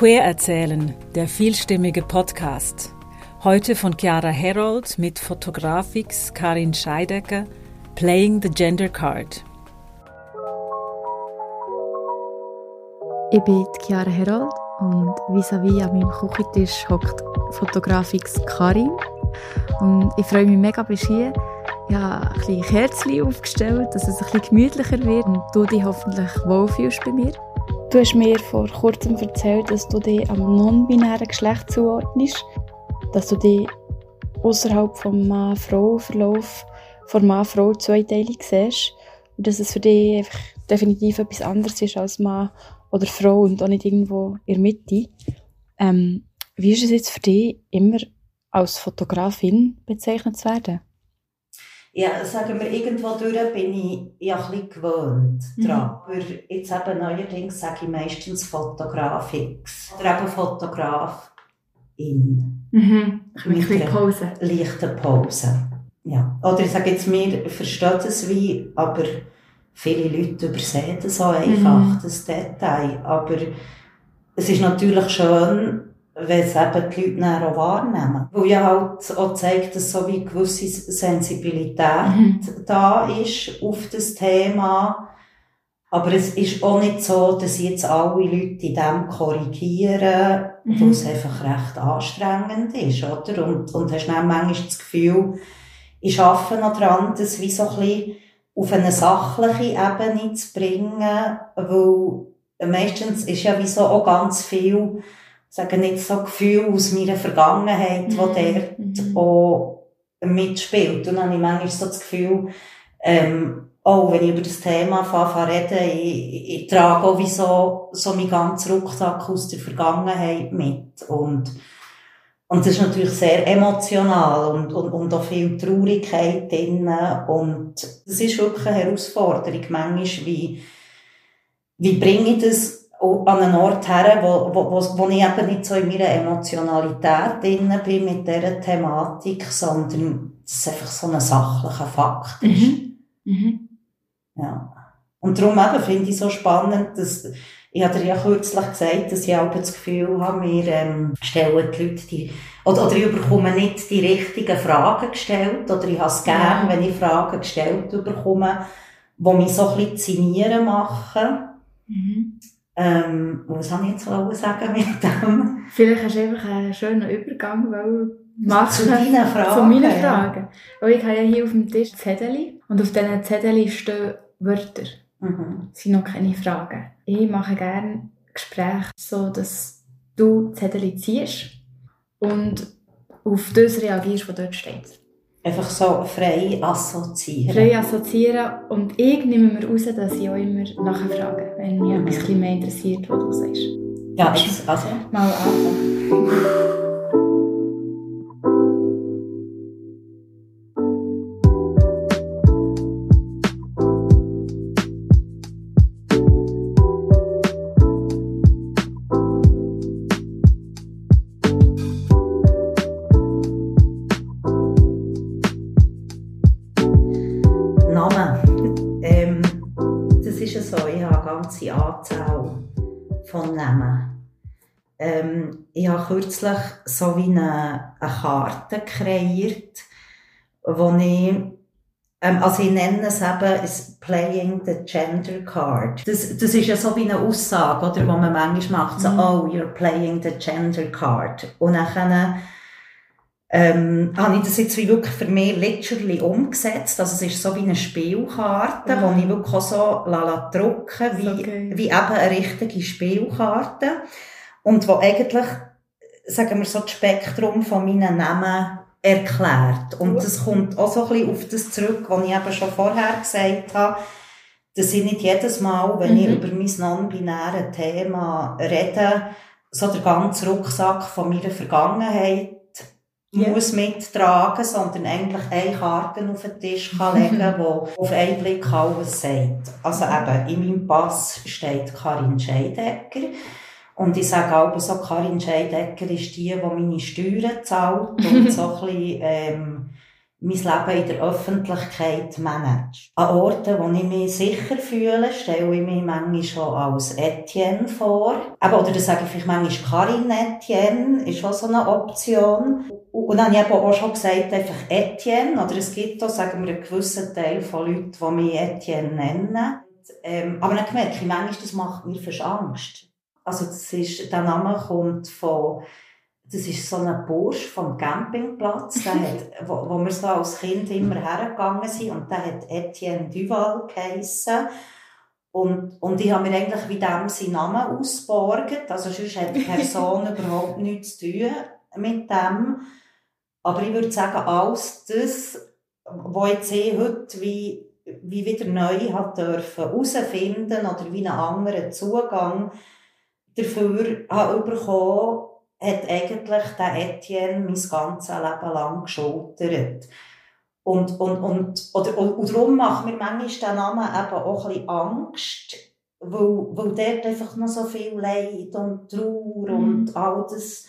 Queer erzählen, der vielstimmige Podcast. Heute von Chiara Herold mit Fotografix Karin Scheidecker, Playing the Gender Card. Ich bin Chiara Herold und vis-à-vis an meinem Küchentisch hockt Fotografix Karin. Und ich freue mich mega, bist hier. Ich habe ein bisschen Kerzchen aufgestellt, dass es ein bisschen gemütlicher wird und du dich hoffentlich wohlfühlst bei mir. Du hast mir vor kurzem erzählt, dass du dich am non-binären Geschlecht zuordnest, dass du dich außerhalb vom Mann-Frau-Verlauf von Mann-Frau-Zweiteilung siehst und dass es für dich einfach definitiv etwas anderes ist als Mann oder Frau und auch nicht irgendwo in der Mitte. Ähm, wie ist es jetzt für dich, immer als Fotografin bezeichnet zu werden? Ja, sagen wir, irgendwo durch bin ich ja ein bisschen gewöhnt mhm. dran. Aber jetzt eben neuerdings sage ich meistens Fotografix. Oder eben Fotograf in. Mhm. Bisschen Pause. Leichte Pause. Ja. Oder ich sage jetzt, wir verstehen es wie, aber viele Leute übersehen das auch einfach, mhm. das Detail. Aber es ist natürlich schön, wenn es eben die Leute dann auch wahrnehmen. Weil ja halt auch zeigt, dass so wie eine gewisse Sensibilität mhm. da ist auf das Thema. Aber es ist auch nicht so, dass jetzt alle Leute in dem korrigieren, mhm. weil es einfach recht anstrengend ist, oder? Und, und hast dann manchmal das Gefühl, ich arbeite noch dran, das wie so ein bisschen auf eine sachliche Ebene zu bringen, weil meistens ist ja wie so auch ganz viel sagen nicht so Gefühl aus meiner Vergangenheit, mhm. wo der mhm. auch mitspielt. Und dann habe ich manchmal so das Gefühl, ähm, auch wenn ich über das Thema anfange reden, ich, ich, trage auch wie so, so meinen ganzen Rucksack aus der Vergangenheit mit. Und, und das ist natürlich sehr emotional und, und, und auch viel Traurigkeit drin. Und das ist wirklich eine Herausforderung. Manchmal, wie, wie bringe ich das an einen Ort her, wo, wo, wo, wo ich eben nicht so in meiner Emotionalität drin bin mit dieser Thematik, sondern es einfach so ein sachlicher Fakt ist. Mhm. Mhm. Ja. Und darum eben finde ich so spannend, dass, ich habe dir ja kürzlich gesagt, dass ich auch das Gefühl habe, wir ähm, stellen die Leute die, oder, oder ich bekomme nicht die richtigen Fragen gestellt, oder ich habe es gern, wenn ich Fragen gestellt bekomme, die mich so ein bisschen zinieren machen. Mhm. Ähm, was habe ich jetzt sagen mit dem? Vielleicht hast du einfach einen schönen Übergang machen zu deinen Fragen. Zu meinen Fragen. Weil ich habe ja hier auf dem Tisch Zettel und auf diesen Zettel stehen Wörter. Mhm. Das sind noch keine Fragen. Ich mache gerne Gespräche so, dass du Zettel ziehst und auf das reagierst, was dort steht. Einfach so frei assoziieren. Frei assoziieren. Und ich nehme mir raus, dass ich auch immer nachfrage, wenn mich mhm. etwas mehr interessiert, was du sagst. Ja, also. Mal anfangen. Habe kürzlich so wie eine, eine Karte kreiert, wo ich ähm, also ich nenne es eben ist Playing the Gender Card. Das, das ist ja so wie eine Aussage, oder, wo man manchmal macht, so, mhm. oh, you're playing the Gender Card. Und dann ähm, habe ich das jetzt wie wirklich für mich literally umgesetzt. Also es ist so wie eine Spielkarte, mhm. wo ich wirklich auch so lala drucken, wie, okay. wie eben eine richtige Spielkarte. Und wo eigentlich sagen wir so, das Spektrum von meinen Namen erklärt. Und das kommt auch so ein bisschen auf das zurück, was ich eben schon vorher gesagt habe, dass ich nicht jedes Mal, wenn mhm. ich über mein non-binäres Thema rede, so den ganzen Rucksack von meiner Vergangenheit yeah. muss mittragen, sondern eigentlich eine Karte auf den Tisch kann legen, die auf einen Blick alles sagt. Also eben, in meinem Pass steht Karin Scheidecker. Und ich sage auch so, Karin Scheidecker ist die, die meine Steuern zahlt und so ein bisschen, ähm, mein Leben in der Öffentlichkeit manage. An Orten, wo ich mich sicher fühle, stelle ich mich manchmal schon als Etienne vor. Aber, oder das sage ich vielleicht manchmal Karin Etienne, ist auch so eine Option. Und dann habe ich auch schon gesagt, einfach Etienne, oder es gibt auch, sagen wir, einen gewissen Teil von Leuten, die mich Etienne nennen. Ähm, aber dann merke ich, manchmal, das macht mir fast Angst. Also, das ist, der Name kommt von, das ist so ein Bursch vom Campingplatz, der hat, wo, wo wir so als Kind immer hergegangen sind, und der hat Etienne Duval geheissen. Und, und ich habe mir eigentlich wie dem seinen Namen ausgeborgt. Also sonst hat die Person überhaupt nichts zu tun mit dem. Aber ich würde sagen, alles das, was ich heute wie, wie wieder neu hat dürfen herausfinden oder wie einen anderen Zugang dafür habe bekommen, hat eigentlich der Etienne mein ganzes Leben lang geschultert. Und, und, und, oder, und, und darum macht mir manchmal der Name eben auch ein bisschen Angst, weil, weil dort einfach noch so viel Leid und Trauer mhm. und all das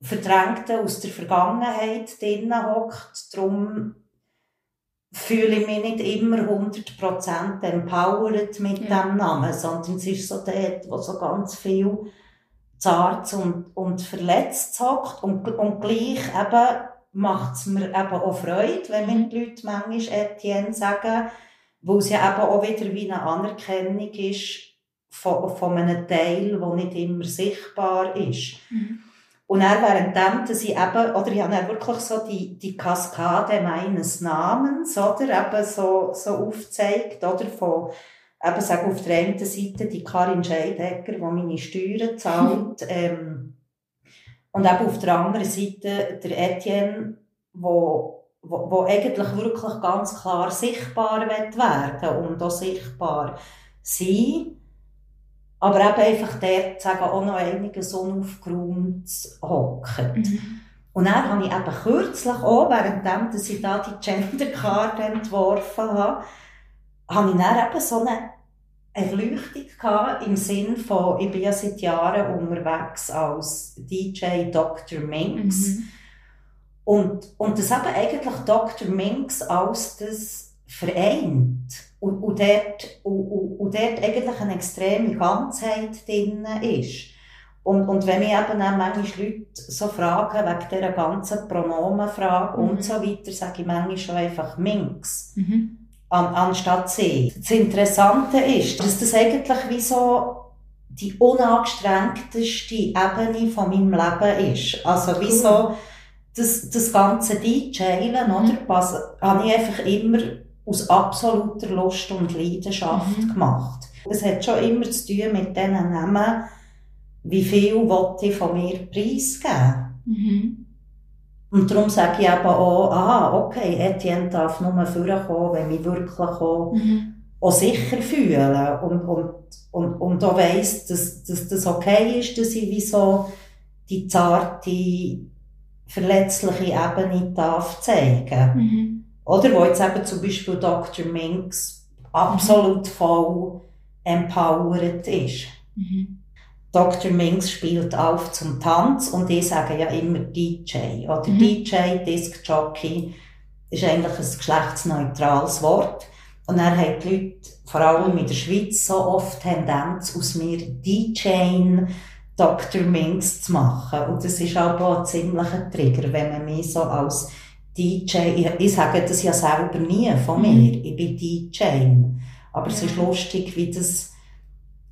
Verdrängte aus der Vergangenheit drinnen hockt. Darum fühle ich mich nicht immer 100% empowered mit ja. dem Namen, sondern es ist so dort, wo so ganz viel zart und, und verletzt hockt und, und gleich eben macht es mir eben auch Freude, wenn mir die Leute manchmal Etienne sagen, weil es ja eben auch wieder wie eine Anerkennung ist von, von einem Teil, der nicht immer sichtbar ist. Mhm. Und dann währenddem, dass ich eben, oder ich habe dann wirklich so die, die Kaskade meines Namens, oder, eben so, so aufgezeigt, oder, von, eben sage auf der einen Seite die Karin Scheidegger, die meine Steuern zahlt, ähm, und eben auf der anderen Seite der Etienne, wo, wo, wo eigentlich wirklich ganz klar sichtbar wird werden und auch sichtbar sein. Aber eben einfach dort, sagen, auch noch einiges unaufgeräumt hockt. Mhm. Und dann habe ich eben kürzlich auch, währenddem, dass ich da die Genderkarte entworfen habe, habe ich dann eben so eine Erleuchtung gehabt, im Sinn von, ich bin ja seit Jahren unterwegs als DJ Dr. Minx. Mhm. Und, und das eben eigentlich Dr. Minx als das vereint. Und, und, dort, und, und, dort eigentlich eine extreme Ganzheit drin ist. Und, und wenn mich eben auch manchmal Leute so fragen, wegen dieser ganzen Pronomenfrage mhm. und so weiter, sage ich manchmal schon einfach Minx. Mhm an, anstatt sie. Das Interessante ist, dass das eigentlich wie so die unangestrengteste Ebene von meinem Leben ist. Also wie so das, das ganze DJen, mhm. oder? Was, habe ich einfach immer aus absoluter Lust und Leidenschaft mhm. gemacht. Es hat schon immer zu tun mit diesen Namen, wie viel ich von mir preisgeben. Mhm. Und darum sage ich eben auch, ah, okay, Etienne darf nur vorkommen, wenn ich wirklich auch, mhm. auch sicher fühle und, und, und, und auch weiss, dass, dass das okay ist, dass ich wie so die zarte, verletzliche Ebene darf zeigen. Mhm. Oder wo jetzt eben zum Beispiel Dr. Minks absolut voll empowered ist. Mhm. Dr. Minx spielt auf zum Tanz und ich sage ja immer DJ. Oder mhm. DJ, Disc Jockey, ist eigentlich ein geschlechtsneutrales Wort. Und er hat die Leute, vor allem in der Schweiz, so oft Tendenz, aus mir DJ Dr. Minx zu machen. Und das ist aber auch ein ziemlicher Trigger, wenn man mich so als DJ, ich, ich sage das ja selber nie von mhm. mir, ich bin DJ. Aber ja. es ist lustig, wie das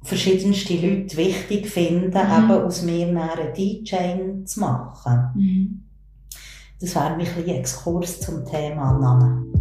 verschiedenste Leute wichtig finden, mhm. eben aus mir einen DJ zu machen. Mhm. Das wäre ein Exkurs zum Thema Namen.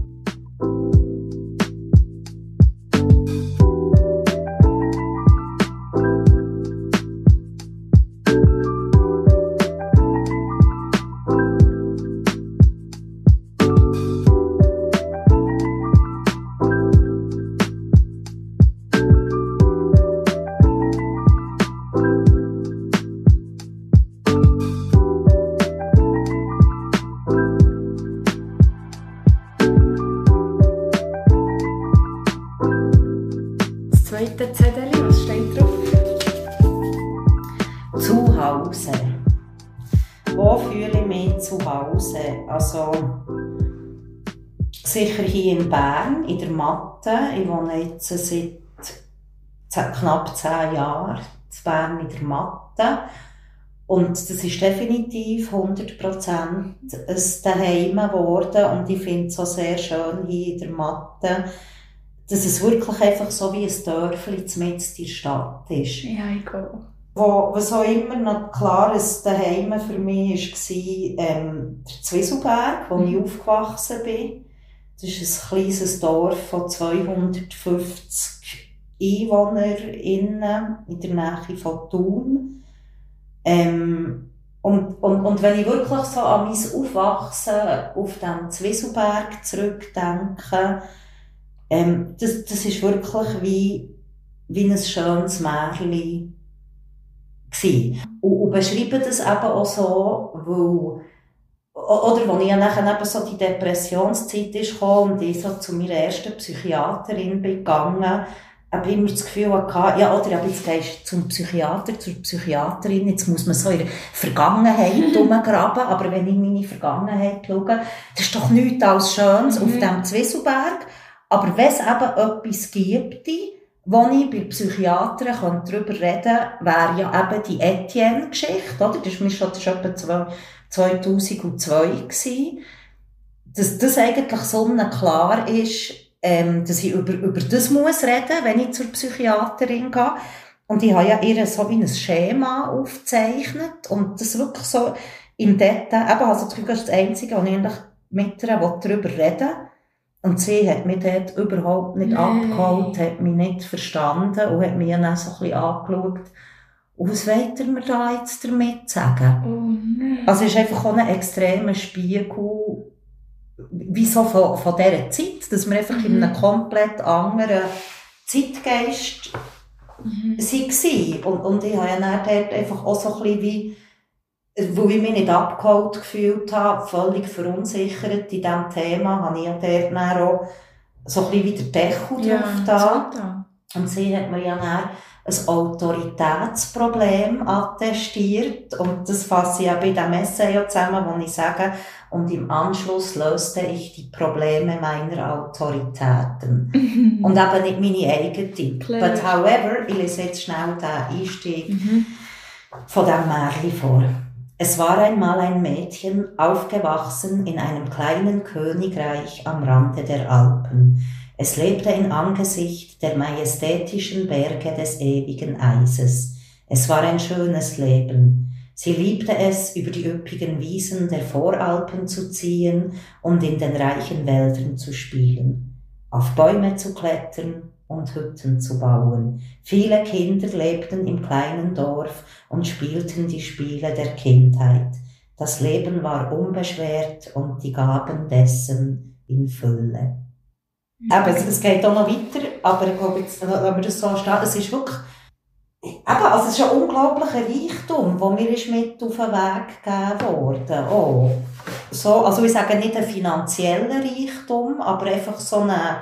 Matte. Ich wohne jetzt seit knapp zehn Jahren in Bern in der Matte. Und das ist definitiv 100% ein Daheim geworden. Und ich finde es so sehr schön hier in der Matte, dass es wirklich einfach so wie ein Dörfli mitten in der Stadt ist. Ja, ich glaube. Wo, was auch immer noch klar ein Daheim für mich war, ähm, der Zwieselberg, wo ich aufgewachsen bin. Das ist ein kleines Dorf von 250 EinwohnerInnen in der Nähe von Thun. Ähm, und, und, und wenn ich wirklich so an mein Aufwachsen auf dem Zwieselberg zurückdenke, ähm, das, das ist wirklich wie, wie ein schönes Märchen gewesen. Und, und beschreibe das eben auch so, weil, oder wo ich ja nachher eben so die Depressionszeit ist gekommen und ich so zu meiner ersten Psychiaterin bin gegangen, habe immer das Gefühl hatte, ja, oder jetzt gehst du zum Psychiater, zur Psychiaterin, jetzt muss man so in der Vergangenheit rumgraben, aber wenn ich meine Vergangenheit schaue, das ist doch nichts als Schönes mhm. auf dem Zwieselberg, aber wenn es eben etwas gibt, wo ich bei Psychiatern darüber reden kann, wäre ja eben die Etienne-Geschichte, oder? Das war mir schon, das war etwa 2002 gewesen. Dass das eigentlich so klar ist, ähm, dass ich über, über das muss reden, wenn ich zur Psychiaterin gehe. Und ich habe ja ihr so wie ein Schema aufgezeichnet und das wirklich so im Detail, eben, also das ist das Einzige, was ich eigentlich mit ihr darüber reden. Und sie hat mich dort überhaupt nicht nee. abgeholt, hat mich nicht verstanden und hat mich dann so ein bisschen angeschaut. Und was wollt ihr mir da jetzt damit sagen? Oh, nee. Also es ist einfach auch ein extremer Spiegel, wie so von, von dieser Zeit, dass wir einfach mhm. in einem komplett anderen Zeitgeist mhm. waren. Und, und ich habe ja dann dort einfach auch so ein bisschen wie wo ich mich nicht abgeholt gefühlt habe, völlig verunsichert in diesem Thema, habe ich ja dort dann auch so ein bisschen wie der Deckel ja, drauf da. Und sie hat mir ja dann ein Autoritätsproblem attestiert. Und das fasse ich auch bei diesem Essay ja zusammen, wo ich sage, und im Anschluss löste ich die Probleme meiner Autoritäten. und eben nicht meine eigenen. But however, ich lese jetzt schnell den Einstieg mhm. von diesem Märchen vor. Es war einmal ein Mädchen, aufgewachsen in einem kleinen Königreich am Rande der Alpen. Es lebte in Angesicht der majestätischen Berge des ewigen Eises. Es war ein schönes Leben. Sie liebte es, über die üppigen Wiesen der Voralpen zu ziehen und in den reichen Wäldern zu spielen, auf Bäume zu klettern und Hütten zu bauen. Viele Kinder lebten im kleinen Dorf und spielten die Spiele der Kindheit. Das Leben war unbeschwert und die Gaben dessen in Fülle. Aber es, es geht auch noch weiter, aber ich glaube, jetzt, wenn wir das so steht, es ist wirklich, eben, also es ist ein unglaublicher Reichtum, der mir ist mit auf den Weg gegeben worden. Oh. So, also ich sage nicht ein finanzieller Reichtum, aber einfach so eine,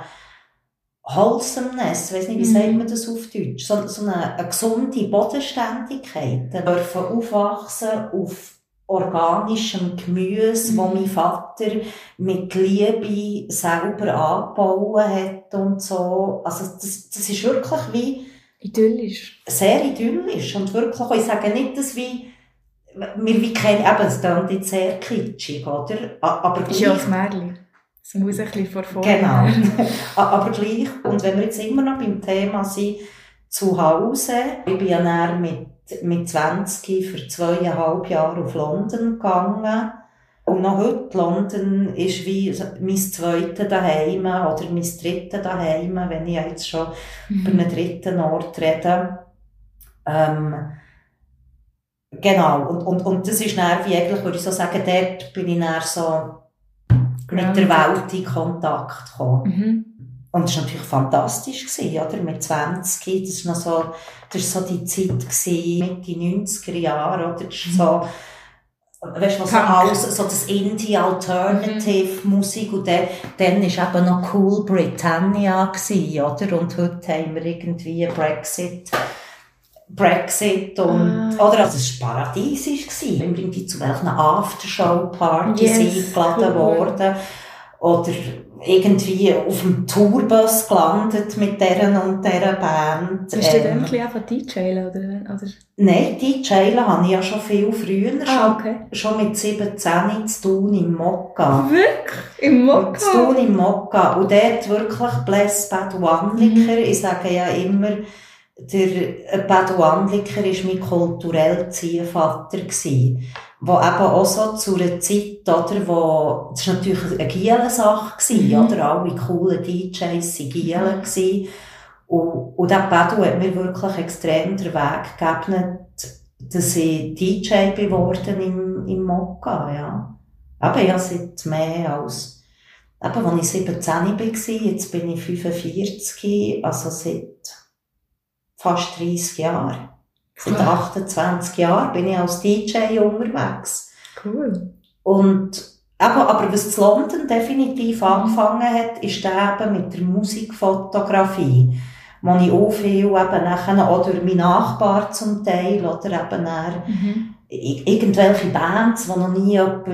Wholesomeness, ich weiß nicht, wie sagt mhm. man das auf Deutsch, so, so eine, eine gesunde Bodenständigkeit, dürfen aufwachsen auf organischem Gemüse, mhm. wo mein Vater mit Liebe selber angebaut hat und so. Also das, das ist wirklich wie... Idyllisch. Sehr idyllisch und wirklich, ich sage nicht, dass wie wir wie kennen, eben, es klingt jetzt sehr kitschig, oder? Aber ist ja das Märchen. Es muss ein bisschen vor vorne. Genau. Aber gleich. Und wenn wir jetzt immer noch beim Thema sind, zu Hause, ich bin ja dann mit, mit 20 für zweieinhalb Jahre auf London gegangen. Und noch heute, London ist wie mein zweites daheim oder mein drittes daheim, wenn ich jetzt schon mhm. über einen dritten Ort rede. Ähm, genau. Und, und, und das ist dann, wie eigentlich, würde ich so sagen, dort bin ich dann so mit der Welt in Kontakt kommen. Mhm. Und das war natürlich fantastisch, gewesen, oder? Mit 20, das war noch so, das war so die Zeit gewesen, mit den 90er Jahren, oder? Das war so, weißt du, was so alles, so das Indie-Alternative mhm. Musik, und dann, dann ist eben noch Cool Britannia gewesen, oder? Und heute haben wir irgendwie Brexit. Brexit und, ah. oder, also es war paradiesisch gewesen. Irgendwie zu welchen Aftershow-Partys yes, eingeladen cool. worden. Oder, irgendwie auf dem Tourbus gelandet mit deren und dieser Band. Bist du dann ähm, einfach DJ oder, oder? Nein, DJ habe ich ja schon viel früher, ah, okay. schon, schon mit 17 zu tun im Mokka. Wirklich? Im Mokka? Zu tun im Mokka. Und dort wirklich Bless Bad One-Licker. Mhm. Ich sage ja immer, der Bad One-Licker war mein kultureller Ziehvater. Gewesen wo eben auch so zu einer Zeit, oder, wo, das war natürlich eine Gielen-Sache, mhm. oder, alle coolen DJs waren Gielen mhm. gewesen. Und, und der Bedu hat mir wirklich extrem den Weg gegeben, dass ich DJ geworden im, im Mokka, ja. Aber ja, seit mehr als, eben, als ich 17 war, jetzt bin ich 45, also seit fast 30 Jahren. Seit 28 Jahren bin ich als DJ unterwegs. Cool. Und eben, aber was zu London definitiv angefangen hat, ist eben mit der Musikfotografie. Wo ich auch viel eben nachher, oder mein Nachbar zum Teil, oder eben dann, mhm irgendwelche Bands, die noch nie jemand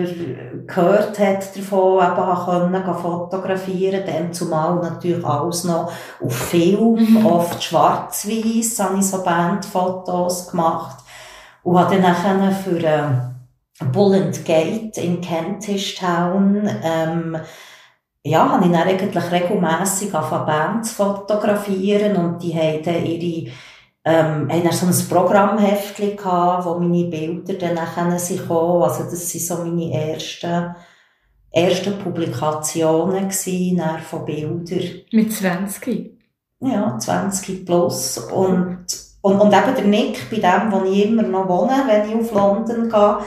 gehört hat davon, eben können fotografieren dann zumal natürlich alles noch auf Film, mhm. oft schwarz-weiß, habe ich so Bandfotos gemacht und habe dann nachher für äh, Bull and Gate in Kentish Town ähm, ja, habe ich dann eigentlich regelmässig angefangen Bands fotografieren und die haben dann ihre ähm, haben so ein Programmheftchen gehabt, wo meine Bilder dann nachher sind gekommen. Also das sind so meine ersten, ersten Publikationen gewesen, von Bildern. Mit 20? Ja, 20 plus. Und, und, und eben der Nick, bei dem, wo ich immer noch wohne, wenn ich auf London gehe,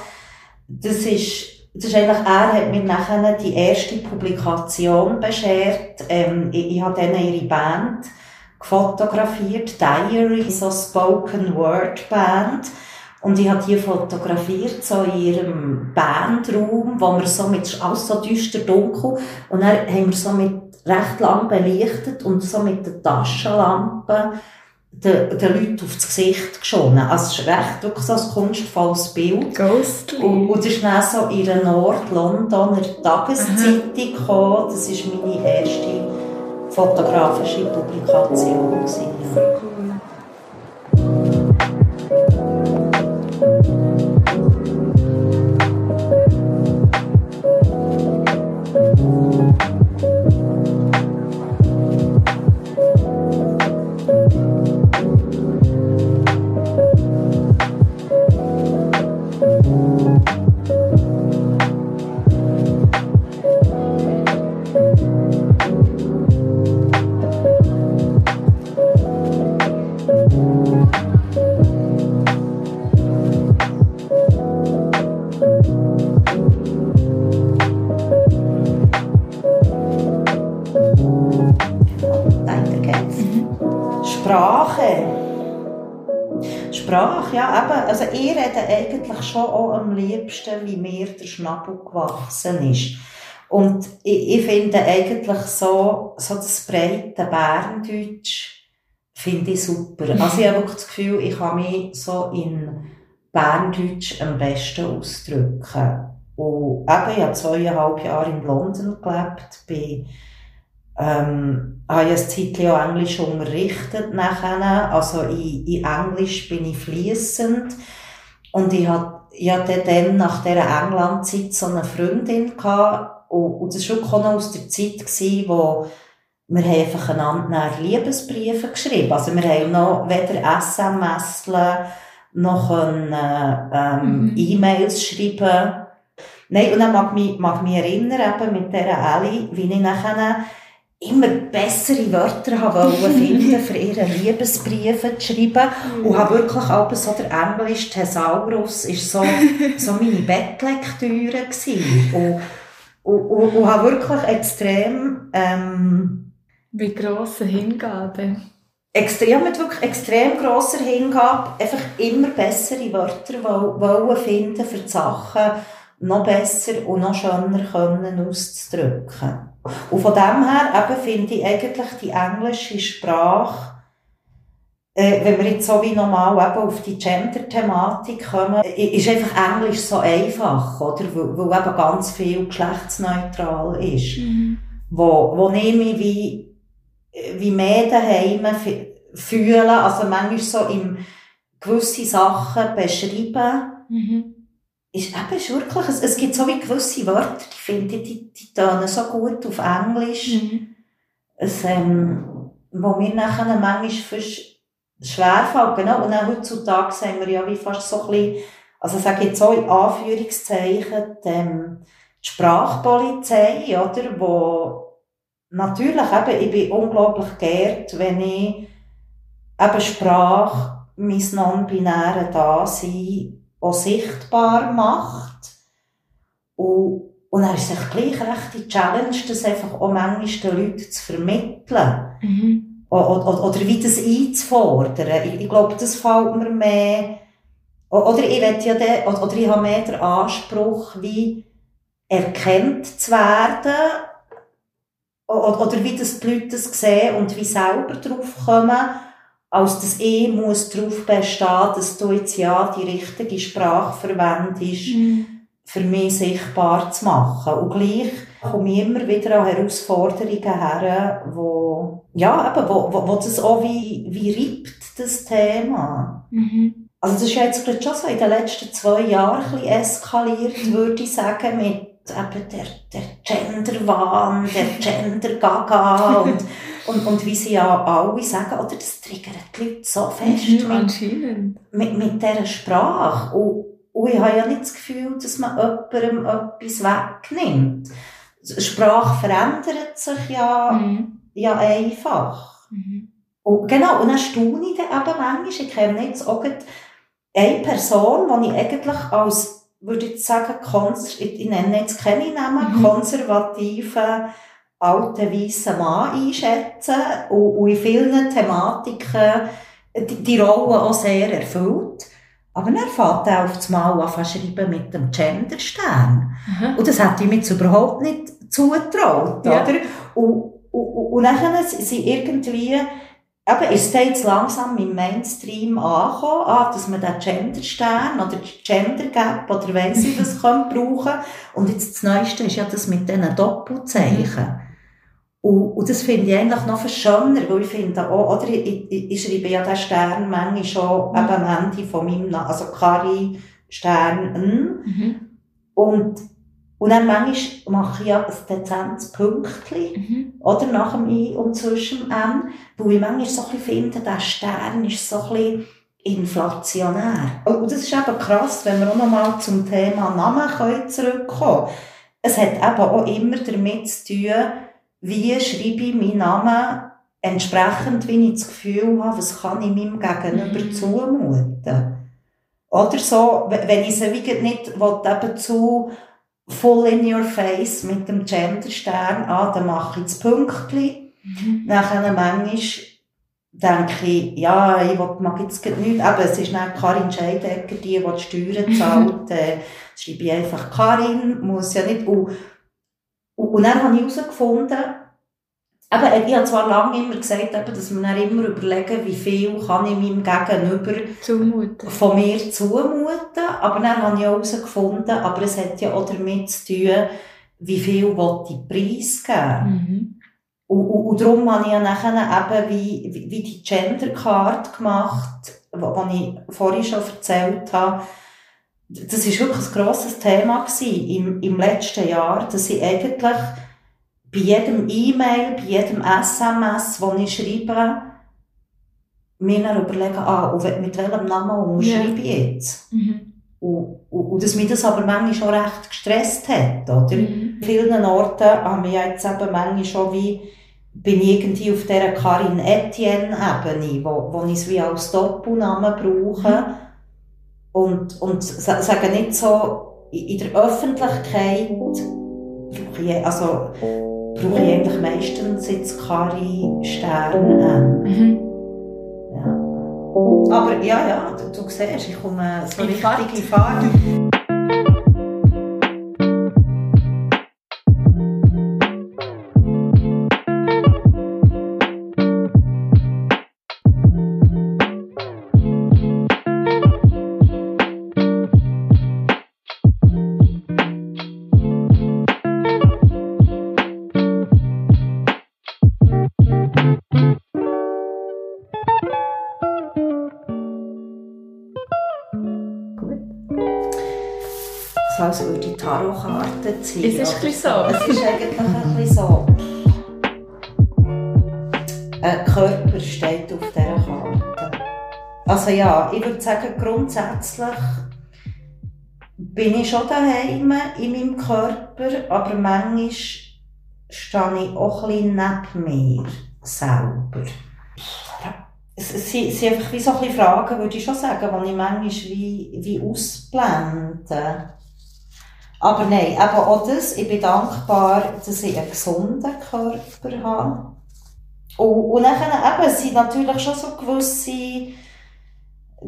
das ist, das ist eigentlich, er hat mir nachher die erste Publikation beschert. Ähm, ich, ich habe dann ihre Band gefotografiert, Diary, so Spoken Word Band. Und ich habe die fotografiert, so in ihrem Bandraum, wo wir so mit, alles so düster dunkel, und dann haben wir so mit recht lang belichtet und so mit der Taschenlampe den, den Leuten aufs Gesicht geschonen. Also es ist recht wirklich so ein kunstvolles Bild. Ghostly. Und, und das ist dann so in einer Nord-Londoner Tageszeitung gekommen. Das ist meine erste fotografische Publikation. Gewesen, ja. Also ich rede eigentlich schon auch am liebsten, wie mir der Schnabel gewachsen ist. Und ich, ich finde eigentlich so, so das breite Berndeutsch finde ich super. Also ich habe wirklich das Gefühl, ich kann mich so in Berndeutsch am besten ausdrücken. Und eben, ich habe zweieinhalb Jahre in London gelebt, bin ähm, habe ich ein Zeitchen auch Englisch unterrichtet nachher. Also in, in Englisch bin ich fließend und ich hatte, ich hatte dann nach dieser Englandzeit so eine Freundin gehabt und, und das war noch aus der Zeit gewesen, wo wir haben einfach einander Liebesbriefe geschrieben. Also wir haben noch weder SMS noch können, ähm, mhm. E-Mails schreiben. Nein, und dann mag ich mich, mag mich erinnern, eben mit dieser Ellie, wie ich nachher immer bessere Wörter haben finden, für ihre Liebesbriefe zu schreiben. Und habe wirklich auch so der Englisch Thesaurus ist so, so meine Bettlektüre gewesen. Und, und, und, und habe wirklich extrem, ähm, Wie grosse Hingabe. Extrem, mit wirklich extrem grosser Hingabe, einfach immer bessere Wörter wollen finden für die Sachen, noch besser und noch schöner können auszudrücken. Und von dem her eben finde ich eigentlich die englische Sprache, äh, wenn wir jetzt so wie normal eben auf die Gender-Thematik kommen, ist einfach Englisch so einfach, oder? Weil, weil eben ganz viel geschlechtsneutral ist. Mhm. wo, wo ich mich wie, wie mehr daheim fühle, also manchmal so im gewisse Sachen beschreiben, mhm. Ist eben ist wirklich, es, es gibt so wie gewisse Wörter, die finde ich, die, die tönen so gut auf Englisch, mhm. es, ähm, wo mir nachher manchmal fast schwerfällt, genau, und auch heutzutage sehen wir ja wie fast so ein bisschen, also ich sage jetzt so in Anführungszeichen, die, ähm, die Sprachpolizei, oder, wo natürlich eben, ich bin unglaublich geehrt, wenn ich eben Sprache, mein non-binäre Dasein auch sichtbar macht. Und, und dann ist es gleich recht die Challenge, das einfach auch manchmal den Leuten zu vermitteln. Mhm. Oder, oder, oder wie das einzufordern. Ich, ich glaube, das fällt mir mehr, oder ich will ja den, oder, oder ich habe mehr den Anspruch, wie erkennt zu werden, oder, oder wie das die Leute das sehen und wie selber drauf kommen, als das E muss darauf bestehen, dass du jetzt ja die richtige Sprache verwendest, mhm. für mich sichtbar zu machen. Und gleich komme ich immer wieder an Herausforderungen her, wo, ja, eben, wo, wo, wo das auch wie, wie riebt, das Thema. Mhm. Also das ist jetzt gerade schon so in den letzten zwei Jahren ein bisschen eskaliert, mhm. würde ich sagen, mit eben der, der Gender-Wahn, der Gender-Gaga und Und, und wie sie ja alle sagen, oder, das triggert die Leute so fest. Mhm, anscheinend. Mit, mit dieser Sprache. Und, und ich habe ja nicht das Gefühl, dass man jemandem etwas wegnimmt. Sprache verändert sich ja, mhm. ja einfach. Mhm. Und genau, und dann staune ich dann eben manchmal, ich kenne jetzt auch eine Person, die ich eigentlich als, würde ich sagen, ich nenne jetzt keine Namen, mhm. konservative alten weißen Mann einschätzen und, und in vielen Thematiken die, die Rolle auch sehr erfüllt. Aber dann fängt er auf das Mal an schreiben mit dem Genderstern. Mhm. Und das hätte ich mir jetzt überhaupt nicht zugetraut, ja. oder? Und, und, und dann sind irgendwie, eben, ist es jetzt langsam im Mainstream angekommen, ah, dass man den Genderstern oder Gender Gap oder weiss ich was kann brauchen. Und jetzt das Neueste ist ja das mit diesen Doppelzeichen. Und, und das finde ich eigentlich noch viel schöner, weil ich finde auch, oder, ich, ich, ich schreibe ja den Stern manchmal schon mhm. eben am Ende von meinem Namen, also Kari Stern N. Mhm. Und, und dann manchmal mache ich ja ein dezentes Pünktchen, mhm. oder, nach dem I und zwischen dem N, weil ich manchmal so ein bisschen finde, der Stern ist so ein bisschen inflationär. Und das ist eben krass, wenn wir auch nochmal zum Thema Namen zurückkommen können. Es hat eben auch immer damit zu tun, wie schreibe ich meinen Namen entsprechend, wie ich das Gefühl habe, was kann ich meinem Gegenüber mhm. zumuten. Oder so, wenn ich sie wie nicht will, eben zu full in your face mit dem Genderstern, ah, dann mache ich das Pünktchen. Mhm. Nachher manchmal denke ich, ja, ich mag jetzt nichts, aber es ist nicht Karin Scheidegger, die, die die Steuern zahlt, äh, schreibe ich einfach Karin, muss ja nicht, und und dann habe ich herausgefunden, eben, ich habe zwar lange immer gesagt, eben, dass man dann immer überlegen, wie viel kann ich meinem Gegenüber zumuten. von mir zumuten, aber dann habe ich auch herausgefunden, aber es hat ja auch damit zu tun, wie viel ich Preis geben. Mhm. Und, und, und darum habe ich ja nachher eben wie, wie, wie die Gender Card gemacht, die ich vorhin schon erzählt habe, das ist wirklich ein grosses Thema gewesen im, im letzten Jahr, dass ich eigentlich bei jedem E-Mail, bei jedem SMS, das ich schreibe, mir dann überlegen, ah, mit welchem Namen umschreibe ich jetzt? Mhm. Und, und, und, dass mich das aber manchmal schon recht gestresst hat, oder? Mhm. In vielen Orten haben wir jetzt eben manchmal schon wie, bin ich irgendwie auf dieser Karin Etienne Ebene, wo, wo ich es wie als Doppelnamen brauche. Mhm und, und sagen nicht so, in der Öffentlichkeit brauche ich, also, brauche ich eigentlich meistens jetzt Kari Stern an. Mhm. Ja. Aber ja, ja, du, du siehst, ich komme so richtig in Fahrt. Tarotkarten ziehen. Es ist ein so. Es ist eigentlich ein bisschen so. Ein Körper steht auf dieser Karte. Also ja, ich würde sagen, grundsätzlich bin ich schon daheim in meinem Körper, aber manchmal stehe ich auch ein bisschen neben mir selber. Es, es sind es sind einfach wie so ein bisschen Fragen, würde ich schon sagen, die ich manchmal wie, wie ausblende. Aber nein, eben auch das, ich bin dankbar, dass ich einen gesunden Körper habe. Und, und dann eben, sind natürlich schon so gewisse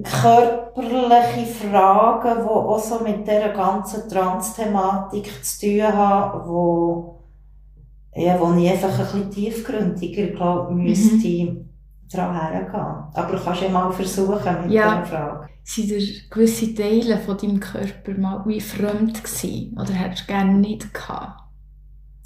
körperliche Fragen, die auch so mit dieser ganzen Trans-Thematik zu tun haben, wo, ja, wo ich einfach ein bisschen tiefgründiger, glaube müsste mhm. Daran hergehen. Aber du kannst ja mal versuchen mit ja. dieser Frage. Sind dir gewisse Teile von deinem Körper mal wie fremd gewesen? Oder hättest du gerne nicht gehabt?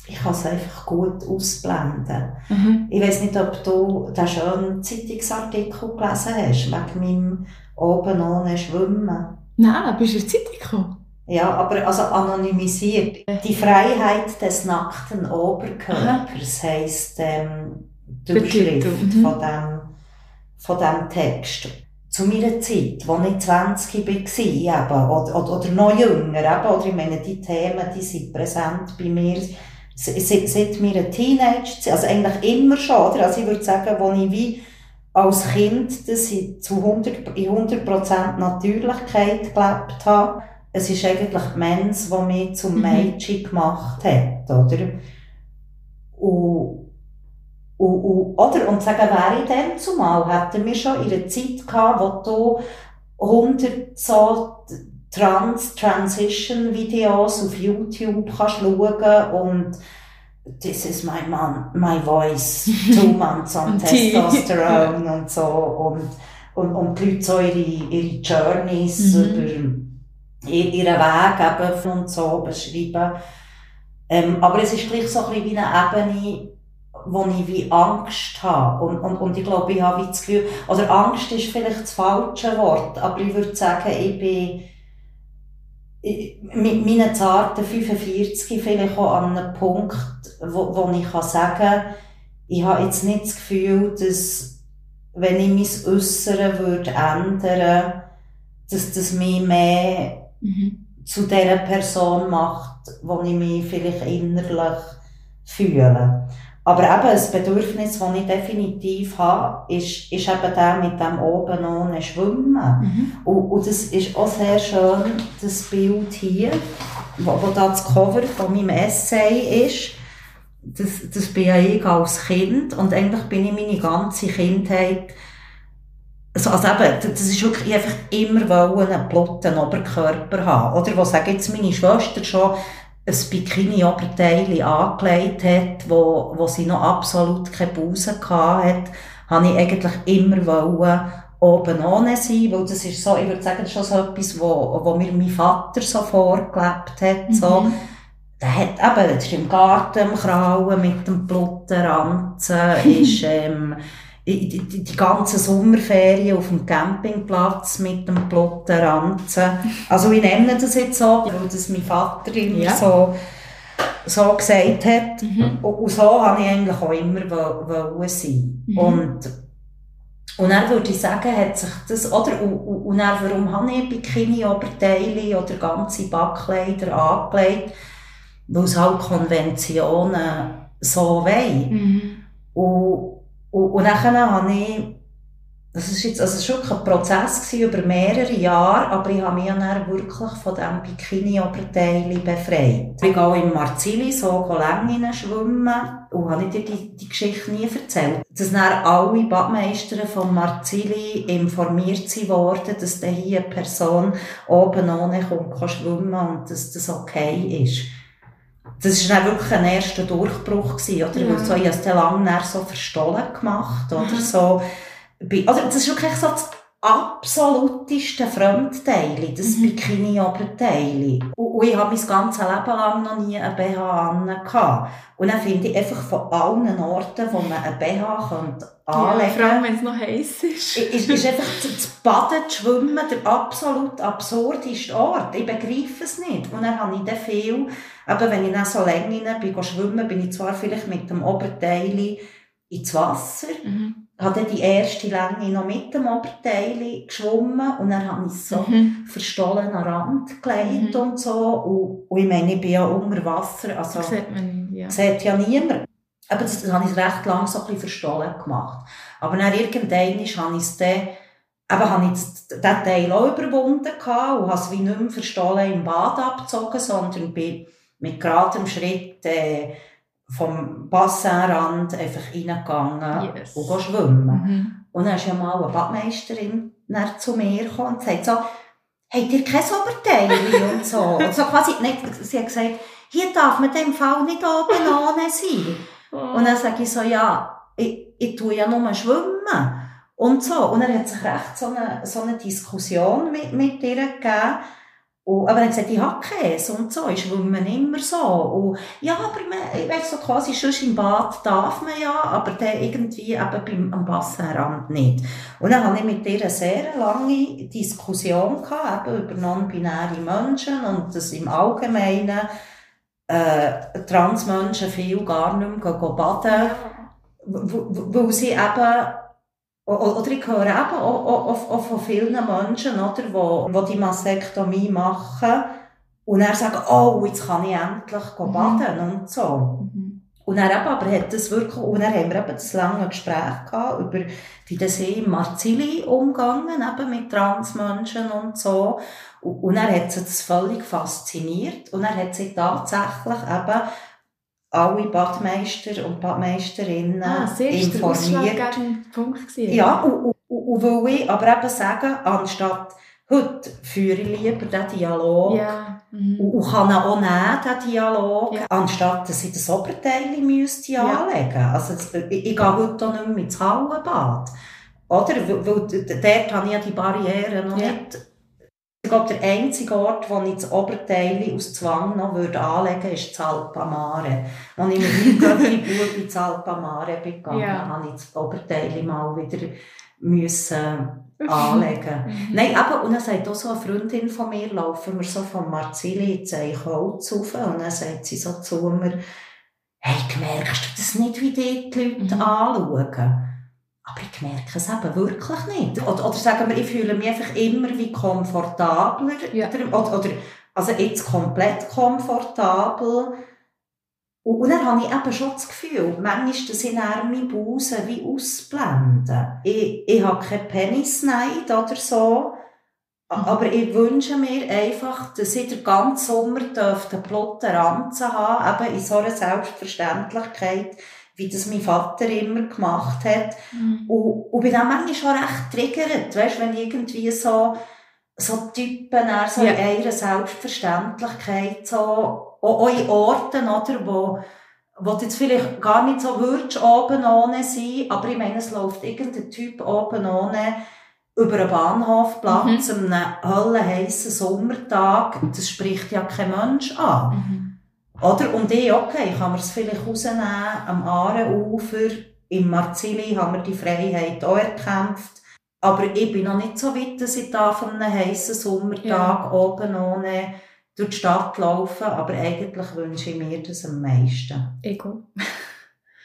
Ich kann es einfach gut ausblenden. Mhm. Ich weiß nicht, ob du den schönen Zeitungsartikel gelesen hast, wegen meinem oben ohne Schwimmen. Nein, bist du in Zeitung gekommen? Ja, aber also anonymisiert. Die Freiheit des nackten Oberkörpers heisst ähm, die Überschrift mhm. von, dem, von dem Text. Zu meiner Zeit, als ich 20 war, eben, oder, oder, oder noch jünger, eben, oder ich meine, die Themen, die sind präsent bei mir, seit, seit meiner Teenage, also eigentlich immer schon, oder? Also ich würde sagen, als ich wie als Kind, dass ich zu 100, in 100% Natürlichkeit gelebt habe, es ist eigentlich die Mens, die mich zum mhm. Mädchen gemacht hat, oder? Und, und, und, oder? Und sagen, wäre ich dann zumal, hätten wir schon in einer Zeit gehabt, wo du 100 so Trans, Transition-Videos auf YouTube kannst schauen und this is my mom, my voice, two months on Testosterone und so und, und, und die Leute so ihre, ihre Journeys mhm. über ihren Weg eben und so beschreiben. Ähm, aber es ist gleich so ein bisschen wie eine Ebene, wo ich wie Angst habe. Und, und, und ich glaube, ich habe wie das Gefühl, oder Angst ist vielleicht das falsche Wort, aber ich würde sagen, ich bin mit meinen zarten 45 vielleicht auch an einem Punkt, wo, wo ich kann sagen kann, ich habe jetzt nicht das Gefühl, dass, wenn ich mein Äußeren würde ändern, dass das mich mehr mhm. zu der Person macht, wo ich mich vielleicht innerlich fühle. Aber eben, das Bedürfnis, das ich definitiv habe, ist, ist eben der mit dem oben ohne Schwimmen. Mhm. Und, und das ist auch sehr schön, das Bild hier, wo, wo da das Cover von meinem Essay ist. Das, das bin ja ich als Kind und eigentlich bin ich meine ganze Kindheit also, also eben, das ist wirklich einfach immer wollen, einen platten Oberkörper haben. Oder, was sagen jetzt meine Schwester schon, ein Bikini-Oberteil angelegt hat, wo, wo sie noch absolut keine Busen hatte, habe ich eigentlich immer wollen, oben ohne sein, weil das ist so, ich würde sagen, schon so etwas, wo, wo mir mein Vater so vorgelebt hat, mhm. so. Der hat eben, das ist im Garten im Krauen mit dem Blutranzen, ist, ähm, die, die, die ganze Sommerferien auf dem Campingplatz mit dem blotten Ranzen. Also ich nenne das jetzt so, weil das mein Vater immer ja. so, so gesagt hat. Mhm. Und, und, so habe ich eigentlich auch immer wollen sein. Mhm. Und, und dann würde ich sagen, hat sich das, oder, und, und dann, warum habe ich Bikini-Oberteile oder ganze Backkleider angelegt? Weil es halt Konventionen so wollen. Mhm. Und, und, und dann habe ich, das ist jetzt, also es ein Prozess über mehrere Jahre, aber ich habe mich dann wirklich von diesem Bikini-Oberteil befreit. Ich gehe im Marzili so Längen schwimmen und habe dir die, die Geschichte nie erzählt. Dass dann alle Badmeister von Marzili informiert worden, dass da hier eine Person oben ohne kommt, kann schwimmen und dass das okay ist das war dann wirklich ein erster Durchbruch gewesen, oder? Ja. Weil so, ich habe es lange so verstohlen gemacht, oder? So, oder das ist wirklich so das absoluteste Fremdteile, das mhm. Bikini-Oberteil. Und, und ich habe mein ganzes Leben lang noch nie ein BH an. Und dann finde ich einfach von allen Orten, wo man ein BH könnte anlegen könnte. Ja, vor allem, wenn es noch heiß ist. ist, ist einfach das Baden, das Schwimmen der absolut absurdeste Ort. Ich begreife es nicht. Und dann habe ich dann viel, aber wenn ich dann so länger bin, schwimmen, bin ich zwar vielleicht mit dem Oberteil ins Wasser, mhm habe die erste Länge noch mit dem Oberteil geschwommen und dann habe ich so mhm. verstollen an den Rand gelegt mhm. und so. Und, und, ich meine, ich bin ja unter Wasser, also das sieht, man, ja. sieht ja niemand. Aber das, das habe ich recht lang so ein bisschen verstollen gemacht. Aber dann irgendwann habe ich es dann, eben habe ich den Teil auch überwunden gehabt und habe es wie nicht mehr verstollen im Bad abgezogen, sondern bin mit geradem Schritt äh, vom Bassinrand einfach reingegangen yes. und schwimmen. Mhm. Und dann ist ja mal eine Badmeisterin zu mir gekommen und sagt so, habt ihr kein Oberteil und so. Und so quasi nicht, sie hat gesagt, hier darf man dem Fall nicht oben ohne sein. Oh. Und dann sage ich so, ja, ich, ich tue ja nur schwimmen. Und so. Und dann hat sich recht so eine, so eine Diskussion mit, mit ihr gegeben. Und, aber er hat gesagt, ich habe Käse und so, ich schwimme immer so. Und, ja, aber man, ich weiss so quasi, schon im Bad darf man ja, aber dann irgendwie eben beim, am Bassenrand nicht. Und dann hatte ich mit ihr eine sehr lange Diskussion gehabt, eben über non-binäre Menschen und das im Allgemeinen, äh, Transmenschen viel gar nicht mehr baden, weil sie eben oder ich höre eben auch, auch, auch von vielen Menschen, oder, die, die die Mastektomie machen und dann sagen, oh, jetzt kann ich endlich mhm. baden und so. Mhm. Und er eben, aber hat das wirklich, und dann haben wir eben das lange Gespräch gehabt über, wie das im Marzili umgegangen, eben mit Transmenschen und so. Und, und er hat sich das völlig fasziniert und er hat sich tatsächlich eben alle Badmeister und Badmeisterinnen ah, informiert. Punkt gewesen. Ja, und, und, und will ich aber eben sagen, anstatt heute führe ich lieber den Dialog ja. mhm. und, und kann auch nehmen, den Dialog, ja. anstatt dass ich das Oberteil müsste ja. anlegen Also ich, ich gehe heute auch nicht mehr ins Hallenbad. Oder? Weil, weil dort habe ich ja die Barrieren noch ja. nicht ich glaube, der einzige Ort, wo ich das Oberteil aus Zwang noch würde anlegen würde, ist das Alpamare. Als ich mit meinem Götti-Bub ins Alpamare bin gegangen, ja. habe ich das Oberteil mal wieder müssen anlegen. Mhm. Nein, aber, und dann sagt auch so eine Freundin von mir, laufen wir so von Marzili ins Eichholz rauf, und dann sagt sie so zu mir, hey, merkst du das nicht, wie die Leute mhm. anschauen? Aber ich merke es eben wirklich nicht. Oder, oder sagen wir, ich fühle mich einfach immer wie komfortabler. Ja. Oder, oder, also jetzt komplett komfortabel. Und, und dann habe ich eben schon das Gefühl, manchmal, dass ich meine Busen wie ausblenden. Ich, ich habe keinen Penisneid oder so. Mhm. Aber ich wünsche mir einfach, dass ich den ganzen Sommer den plotten Ranzen haben, eben in so einer Selbstverständlichkeit, wie das mein Vater immer gemacht hat. Mhm. Und, und bin dann manchmal schon recht triggert, weißt, wenn irgendwie so, so Typen so ja. in ihrer Selbstverständlichkeit, so, auch, auch in Orten, oder, wo, wo du jetzt vielleicht gar nicht so würdest oben ohne sein, aber ich meine, es läuft irgendein Typ oben ohne über einen Bahnhofplatz mhm. an einem höllenheissen Sommertag, das spricht ja kein Mensch an. Mhm. Oder? Und ich, okay, kann man es vielleicht rausnehmen, am Aarenufer, im Marzili haben wir die Freiheit auch erkämpft. Aber ich bin noch nicht so weit, dass ich da von einem heissen Sommertag ja. oben ohne durch die Stadt laufen. Aber eigentlich wünsche ich mir das am meisten. Ego.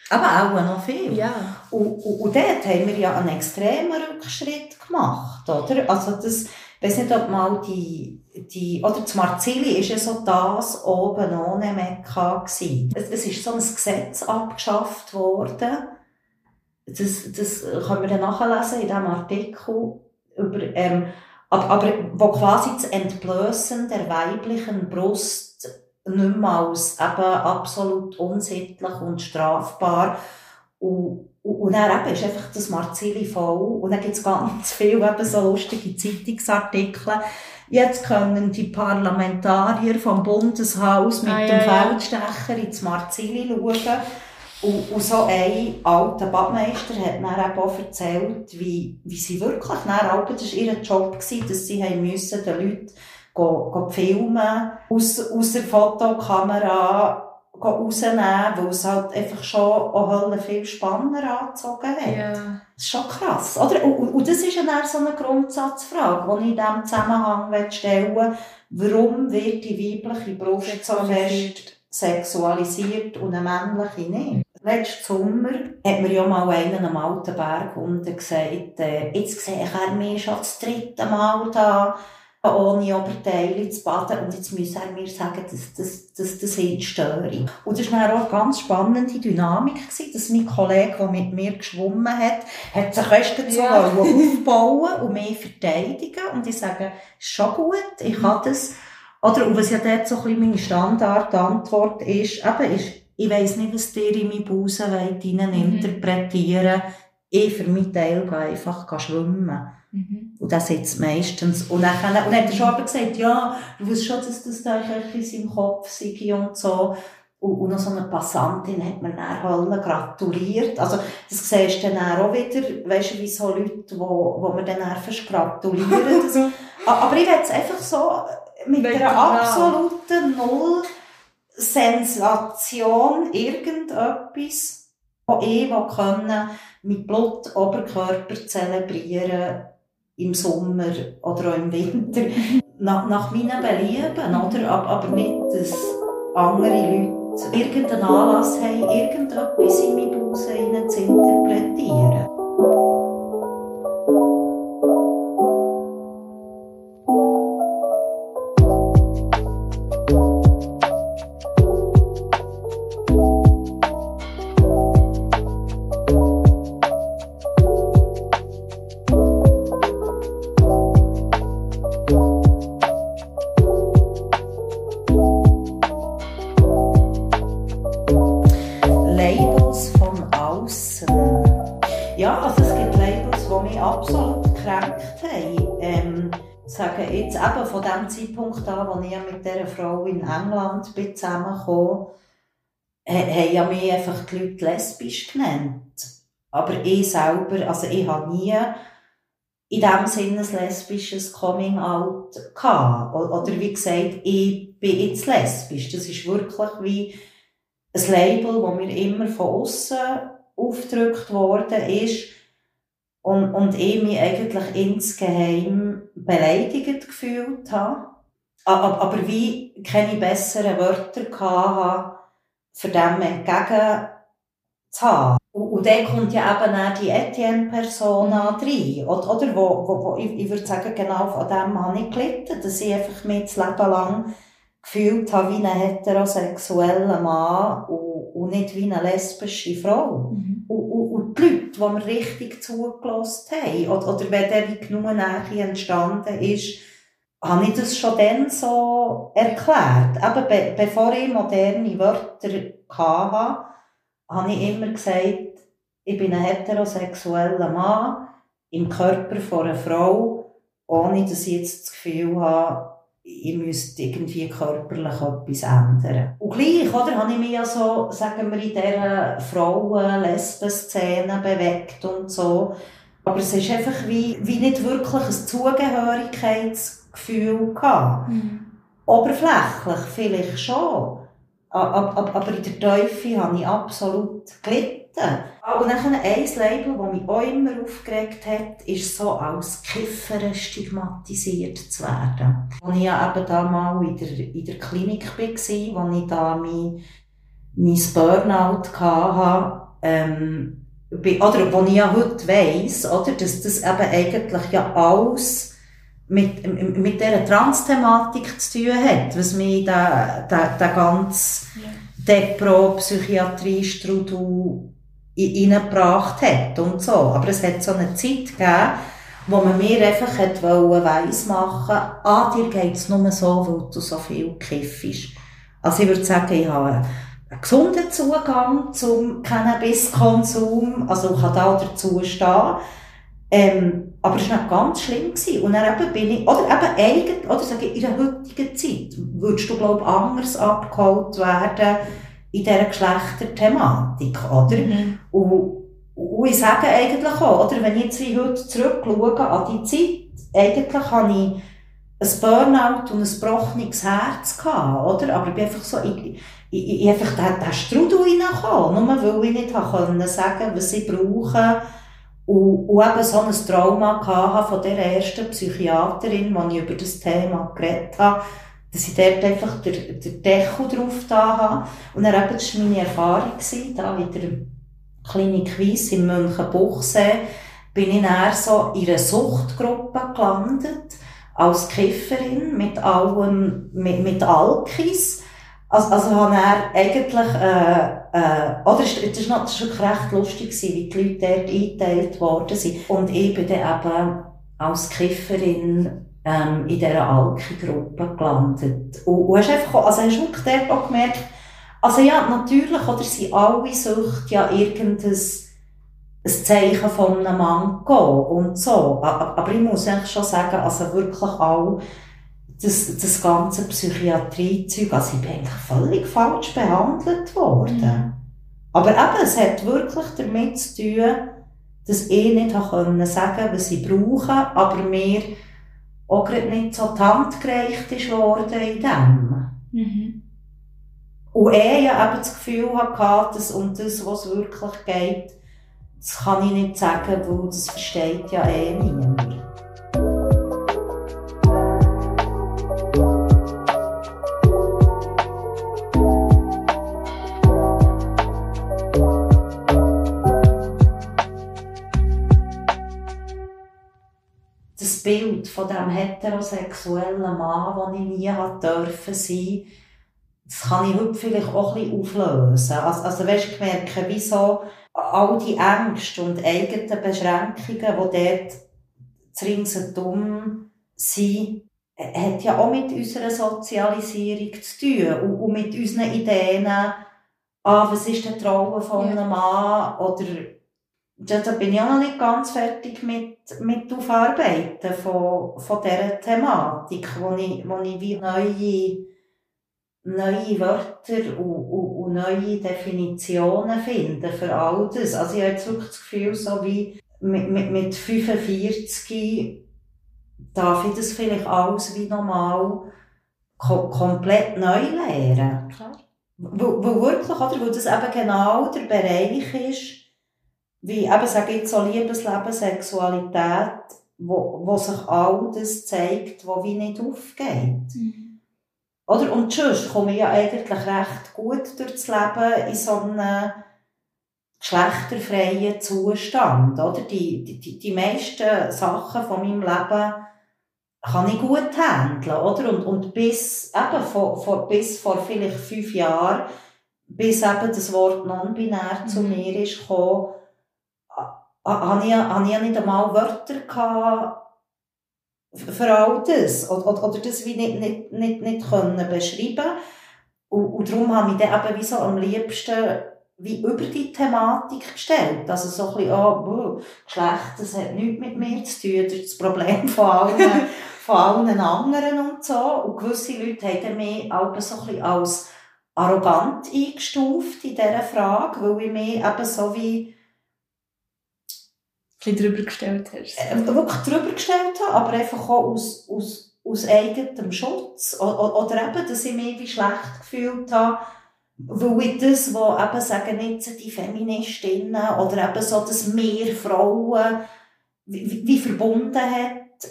Aber auch noch viel. Ja. Und, und, und dort haben wir ja einen extremen Rückschritt gemacht, oder? Also das, ich weiß nicht, ob mal die, die, oder das Marzili ist ja so das oben ohne Mekka. Es, es ist so ein Gesetz abgeschafft worden. Das, das können wir dann nachlesen in diesem Artikel über, ähm, aber, aber, wo quasi das Entblößen der weiblichen Brust nicht mehr als eben absolut unsittlich und strafbar und und dann eben ist einfach das Marzili voll. Und dann gibt es ganz viele eben so lustige Zeitungsartikel. Jetzt können die Parlamentarier vom Bundeshaus mit ah, dem ja, Feldstecher ins Marzili schauen. Und, und so ein alter Badmeister hat mir eben auch erzählt, wie, wie sie wirklich, dann, das war ihr Job, gewesen, dass sie haben müssen, den Leuten go, go filmen, aus, aus der Fotokamera rausnehmen, weil es halt einfach schon auch viel spannender angezogen hat. Ja. Das ist schon krass, oder? Und, und das ist ja dann so eine Grundsatzfrage, die ich in diesem Zusammenhang stellen will. Warum wird die weibliche Brust so fest sexualisiert und eine männliche nicht? Letzten Sommer hat mir ja mal einer am alten Berg unten gesagt, äh, jetzt sehe ich er mich schon das dritte Mal da ohne Oberteile zu baden. Und jetzt muss er mir sagen, dass das, das, das ist Störung. Und das war auch eine ganz spannende Dynamik, gewesen, dass mein Kollege, der mit mir geschwommen hat, hat sich erst dazu Ja. aufbauen und mich verteidigen. Und ich sage, ist schon gut, ich kann das. Oder, und was ja dort so ein bisschen meine Standardantwort ist, eben ist, ich weiss nicht, was ihr in meine Busen wollt, Mhm. interpretieren. Ich für meinen Teil gehe einfach schwimmen. Mhm. Und das sitzt meistens. Und dann, und dann hat er schon aber gesagt, ja, du weißt schon, dass das da etwas im Kopf sei und so. Und, und noch so eine Passantin hat mir dann allen gratuliert. Also, das siehst du dann auch wieder, weißt du, wie so Leute, wo, wo mir dann fast gratulieren. Das, A- aber ich will es einfach so mit Weiter einer absoluten Null Sensation irgendetwas, wo ich können, mit Blut Oberkörper zelebrieren im Sommer oder auch im Winter. nach, nach meinen Belieben, oder? Aber, nicht, dass andere Leute irgendeinen Anlass haben, irgendetwas in meine Busen hinein Zeitpunkt an, wo ich mit dieser Frau in England bin zusammengekommen, ha- haben ja mich einfach die Leute lesbisch genannt. Aber ich selber, also ich habe nie in dem Sinne ein lesbisches Coming-out gehabt. Oder wie gesagt, ich bin jetzt lesbisch. Das ist wirklich wie ein Label, das mir immer von außen aufgedrückt worden ist und, und ich mich eigentlich insgeheim beleidigt gefühlt habe. Aber wie keine besseren Wörter hatte, für dem entgegen zu haben. Und, und dann kommt ja eben auch die Etienne-Persona rein. Oder, oder wo, wo, wo, ich, ich würde sagen, genau von dem habe ich gelitten, dass ich einfach mich das Leben lang gefühlt habe wie ein heterosexueller Mann und, und nicht wie eine lesbische Frau. Mhm. Und, und, und die Leute, die mir richtig zugelassen haben, oder, oder wenn dann wie genug Nähe entstanden ist, habe ich das schon dann so erklärt. Eben be bevor ich moderne Wörter hatte, habe ich immer gesagt, ich bin ein heterosexueller Mann im Körper von einer Frau, ohne dass ich jetzt das Gefühl habe, ich müsste irgendwie körperlich etwas ändern. Und gleich, oder, habe ich mich ja so, sagen wir, in dieser Frauen-Lesben-Szene bewegt und so. Aber es ist einfach wie, wie nicht wirklich ein Zugehörigkeitsgefühl gehabt. Mhm. Oberflächlich vielleicht schon. Aber in der Teufel habe ich absolut gelitten. Und dann ein Label, das mich auch immer aufgeregt hat, ist so als Kiffer stigmatisiert zu werden. Als ich ja eben da mal in der, in der Klinik war, wo ich da mein, mein Burnout hatte, ähm, oder wo ich ja heute weiss, oder, dass das eben eigentlich ja alles mit, mit dieser Trans-Thematik zu tun hat, was mich da, da, da ganz Depro, Psychiatrie, Strudel reingebracht hat und so. Aber es hat so eine Zeit gegeben, wo man mir einfach hat weiss machen, ah, dir geht's nur so, weil du so viel kiffst. Also ich würde sagen, ich habe einen gesunden Zugang zum Cannabiskonsum, also ich kann da dazu stehen. Ähm, aber es war ganz schlimm. Gewesen. Und dann eben bin ich, oder eben eigentlich, oder sage ich, in der heutigen Zeit würdest du, glaube ich, anders abgeholt werden, in dieser Geschlechterthematik, oder? Mhm. Und, und ich sage eigentlich auch, oder, wenn ich jetzt wie heute zurückschaue an die Zeit, eigentlich habe ich ein Burnout und ein gebrochenes Herz gehabt, oder? Aber ich bin einfach so, ich, ich, ich einfach den, den Strudel reingekommen, nur weil ich nicht sagen sagen was ich brauche. Und, und eben so ein Trauma hatte von der ersten Psychiaterin, wo ich über das Thema geredet habe, dass ich dort einfach den, den Deckel drauf da habe. Und dann eben, das war meine Erfahrung, da in der Klinik Weiss in Münchenbuchsee, bin ich dann so in einer Suchtgruppe gelandet, als Kifferin, mit allem, mit, mit Alkis. Also, also habe er eigentlich, äh, äh, oder es, das war wirklich recht lustig, gewesen, wie die Leute dort eingeteilt worden sind. Und ich bin dann eben als Kifferin ähm, in dieser Alki-Gruppe gelandet. Und, und hast einfach, also hast du wirklich dort auch gemerkt, also ja, natürlich, oder sind alle Sucht ja irgendein ein Zeichen von einem gehen und so. Aber ich muss eigentlich schon sagen, also wirklich auch das, das ganze Psychiatrie-Zeug, also ich bin eigentlich völlig falsch behandelt worden. Mhm. Aber eben, es hat wirklich damit zu tun, dass ich nicht können sagen was ich brauche, aber mir auch nicht so die Hand gereicht ist worden in dem. Mhm. Und er ja eben das Gefühl hatte, dass um das, was es wirklich geht, das kann ich nicht sagen, weil das versteht ja eh niemand. Bild von dem heterosexuellen Mann, den ich nie hat dürfen sein, das kann ich heute vielleicht auch ein bisschen auflösen. Also, also weißt, du, merken, wieso all die Ängste und eigenen Beschränkungen, die dort ringsherum sind, hat ja auch mit unserer Sozialisierung zu tun und, und mit unseren Ideen, ah, was ist der Traum von einem Mann? Oder ja, da bin ich auch noch nicht ganz fertig mit, mit Aufarbeiten von, von dieser Thematik, wo ich, wo ich wie neue, neue Wörter und, und, und neue Definitionen finde für all das. Also ich habe jetzt wirklich das Gefühl, so wie mit, mit, mit 45 darf ich das vielleicht alles wie normal ko komplett neu lernen. Klar. Weil, weil wirklich, oder? Weil das eben genau der Bereich ist, wie eben sage ich so Liebesleben, Sexualität, wo, wo sich all das zeigt, wo wie nicht aufgeht. Mhm. Oder? Und sonst komme ich ja eigentlich recht gut durchs Leben in so einem geschlechterfreien Zustand, oder? Die, die, die meisten Sachen von meinem Leben kann ich gut handeln, oder? Und, und bis, eben vor, vor, bis vor vielleicht fünf Jahren, bis eben das Wort non-binär mhm. zu mir ist gekommen, habe ich, habe ich nicht einmal Wörter gehabt für all das. Oder, oder, oder das wie nicht, nicht, nicht, nicht können beschreiben und, und darum habe ich dann eben wie so am liebsten wie über die Thematik gestellt. Also so ein bisschen, oh, boah, Geschlecht, das hat nichts mit mir zu tun, das ist das Problem von allen, von allen anderen und so. Und gewisse Leute haben mich auch so ein bisschen als arrogant eingestuft in dieser Frage, weil ich mich eben so wie ein drüber gestellt hast. Äh, wirklich drüber gestellt habe, aber einfach auch aus, aus, aus eigenem Schutz. Oder, oder eben, dass ich mich wie schlecht gefühlt habe, weil ich das, was eben sagen jetzt die Feministinnen oder eben so, dass mehr Frauen wie, wie verbunden hat,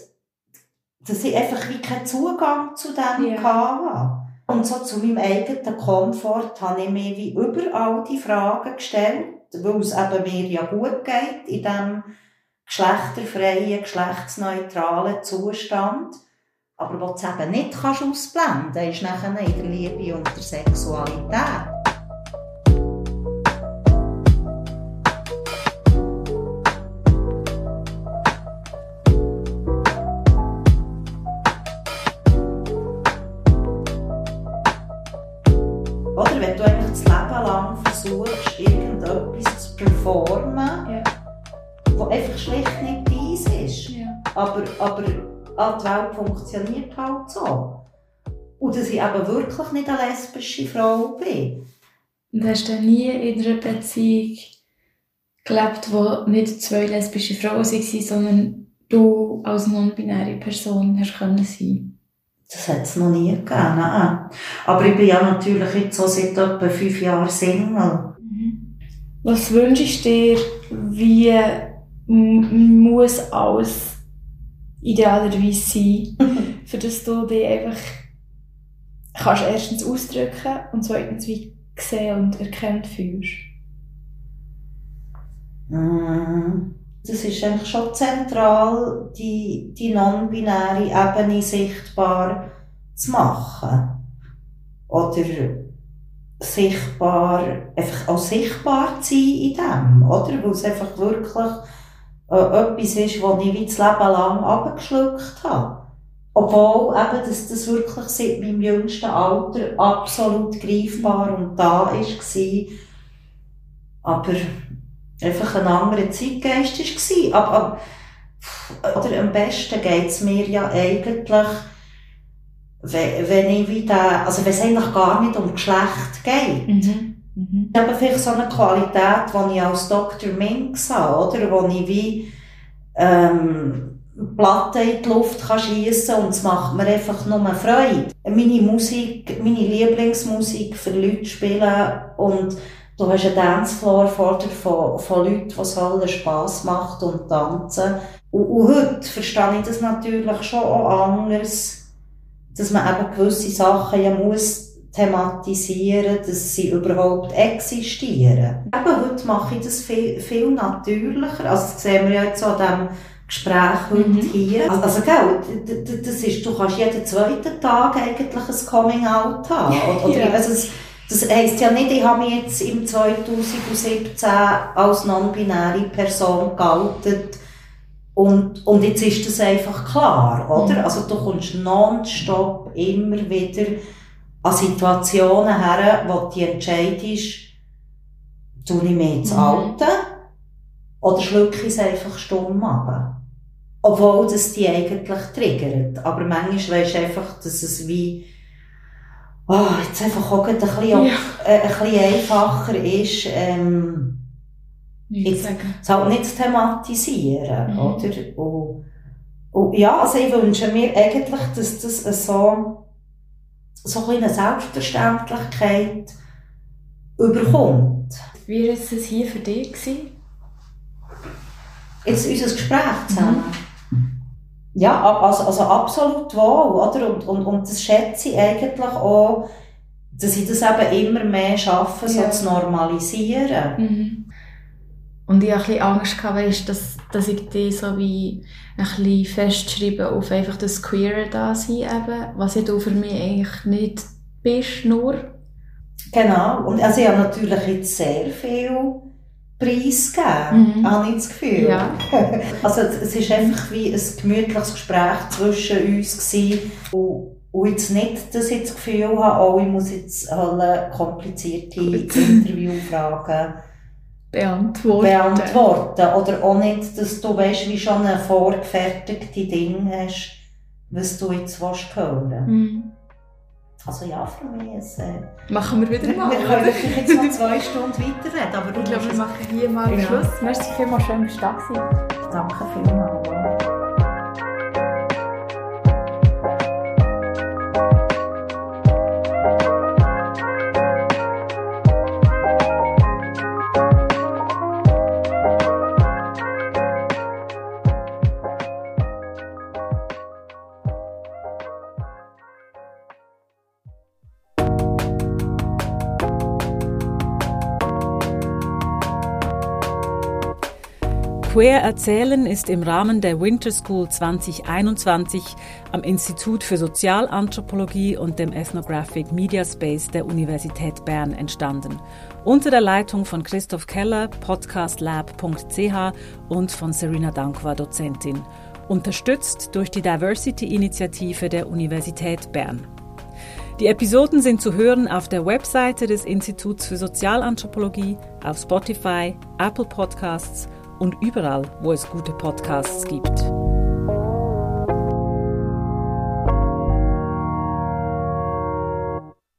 dass ich einfach wie keinen Zugang zu dem yeah. hatte. Und so zu meinem eigenen Komfort habe ich mir wie überall die Fragen gestellt weil es eben mir ja gut geht in diesem geschlechterfreien, geschlechtsneutralen Zustand. Aber was du eben nicht kannst ausblenden kannst, ist nachher in der Liebe und der Sexualität. Die Welt funktioniert halt so. Und dass ich eben wirklich nicht eine lesbische Frau bin. Und hast du nie in einer Beziehung gelebt, wo nicht zwei lesbische Frauen waren, sondern du als non-binäre Person hast können sein? Das hat es noch nie gegeben. Nein. Aber ich bin ja natürlich jetzt so seit etwa fünf Jahren Single. Mhm. Was wünschst du dir, wie muss alles idealerweise sein, für dass du dich einfach kannst erstens ausdrücken und zweitens wie gesehen und erkannt fühlst? Mm, das ist eigentlich schon zentral, die, die non-binäre Ebene sichtbar zu machen. Oder sichtbar, einfach auch sichtbar zu sein in dem, oder? Weil es einfach wirklich äh, etwas ist, was ich wie das Leben lang abgeschluckt habe. Obwohl eben, dass das wirklich seit meinem jüngsten Alter absolut greifbar und da war. Aber einfach ein anderer Zeitgeist war. Aber, aber, oder am besten geht es mir ja eigentlich, wenn ich wieder, also wenn es eigentlich gar nicht um Geschlecht geht. Mhm. Mhm. Habe vielleicht so eine Qualität, die ich als Dr. Minx habe, oder? Wo ich wie, ähm, Platte in die Luft kann schiessen und es macht mir einfach nur Freude. Meine Musik, meine Lieblingsmusik für Leute spielen und du hast einen Dancefloor vor dir von, von Leuten, es allen Spass macht und tanzen. Und, und heute verstehe ich das natürlich schon auch anders, dass man eben gewisse Sachen ja muss thematisieren, dass sie überhaupt existieren. Eben heute mache ich das viel, viel natürlicher. Also das sehen wir ja jetzt an dem Gespräch heute mhm. hier. Also, also gell, das ist, du kannst jeden zweiten Tag eigentlich ein Coming-out haben. Oder, ja. also, das, das heisst ja nicht, ich habe mich jetzt im 2017 als non-binäre Person geoutet und, und jetzt ist das einfach klar, oder? Mhm. Also du kommst nonstop immer wieder an Situationen her, wo du entscheidest, tue ich mich jetzt mhm. Alte oder schlucke ich es einfach stumm ab. Obwohl das die eigentlich triggert. Aber manchmal weisst du einfach, dass es wie, oh, jetzt einfach auch ein bisschen, ja. äh, ein bisschen einfacher ist, ähm, jetzt, es halt nicht zu thematisieren, mhm. oder? Und, und, ja, also ich wünsche mir eigentlich, dass das so, so ein eine Selbstverständlichkeit überkommt. Wie war es hier für dich? Gewesen? Jetzt unser Gespräch zusammen. Mhm. Ja, also, also absolut wohl, oder? Und, und, und das schätze ich eigentlich auch, dass ich das eben immer mehr schaffe, ja. so zu normalisieren. Mhm. Und ich hatte ein bisschen Angst, weißt, dass, dass ich die so wie ein bisschen festschreibe auf einfach das Queere da sein eben, was ja du für mich eigentlich nicht bist, nur. Genau. Und also ich habe natürlich jetzt sehr viel preisgeben, mhm. habe ich das Gefühl. Ja. Also es ist einfach wie ein gemütliches Gespräch zwischen uns gewesen und, und jetzt nicht, dass ich das Gefühl habe, oh, ich muss jetzt alle komplizierte Interviewfragen beantworten. beantworten. Oder auch nicht, dass du weißt, wie schon ein vorgefertigte Ding hast, was du jetzt willst hören mhm. Also ja, für mich ist äh, Machen wir wieder mal. Wir können wirklich jetzt noch zwei Stunden weiterreden, aber ich glaube, wir machen hier mal ja. Schluss. Merci vielmals, schön, dass du da Danke vielmals. Queer Erzählen ist im Rahmen der Winter School 2021 am Institut für Sozialanthropologie und dem Ethnographic Media Space der Universität Bern entstanden. Unter der Leitung von Christoph Keller, podcastlab.ch und von Serena Dankwa, Dozentin. Unterstützt durch die Diversity-Initiative der Universität Bern. Die Episoden sind zu hören auf der Webseite des Instituts für Sozialanthropologie, auf Spotify, Apple Podcasts und überall, wo es gute Podcasts gibt.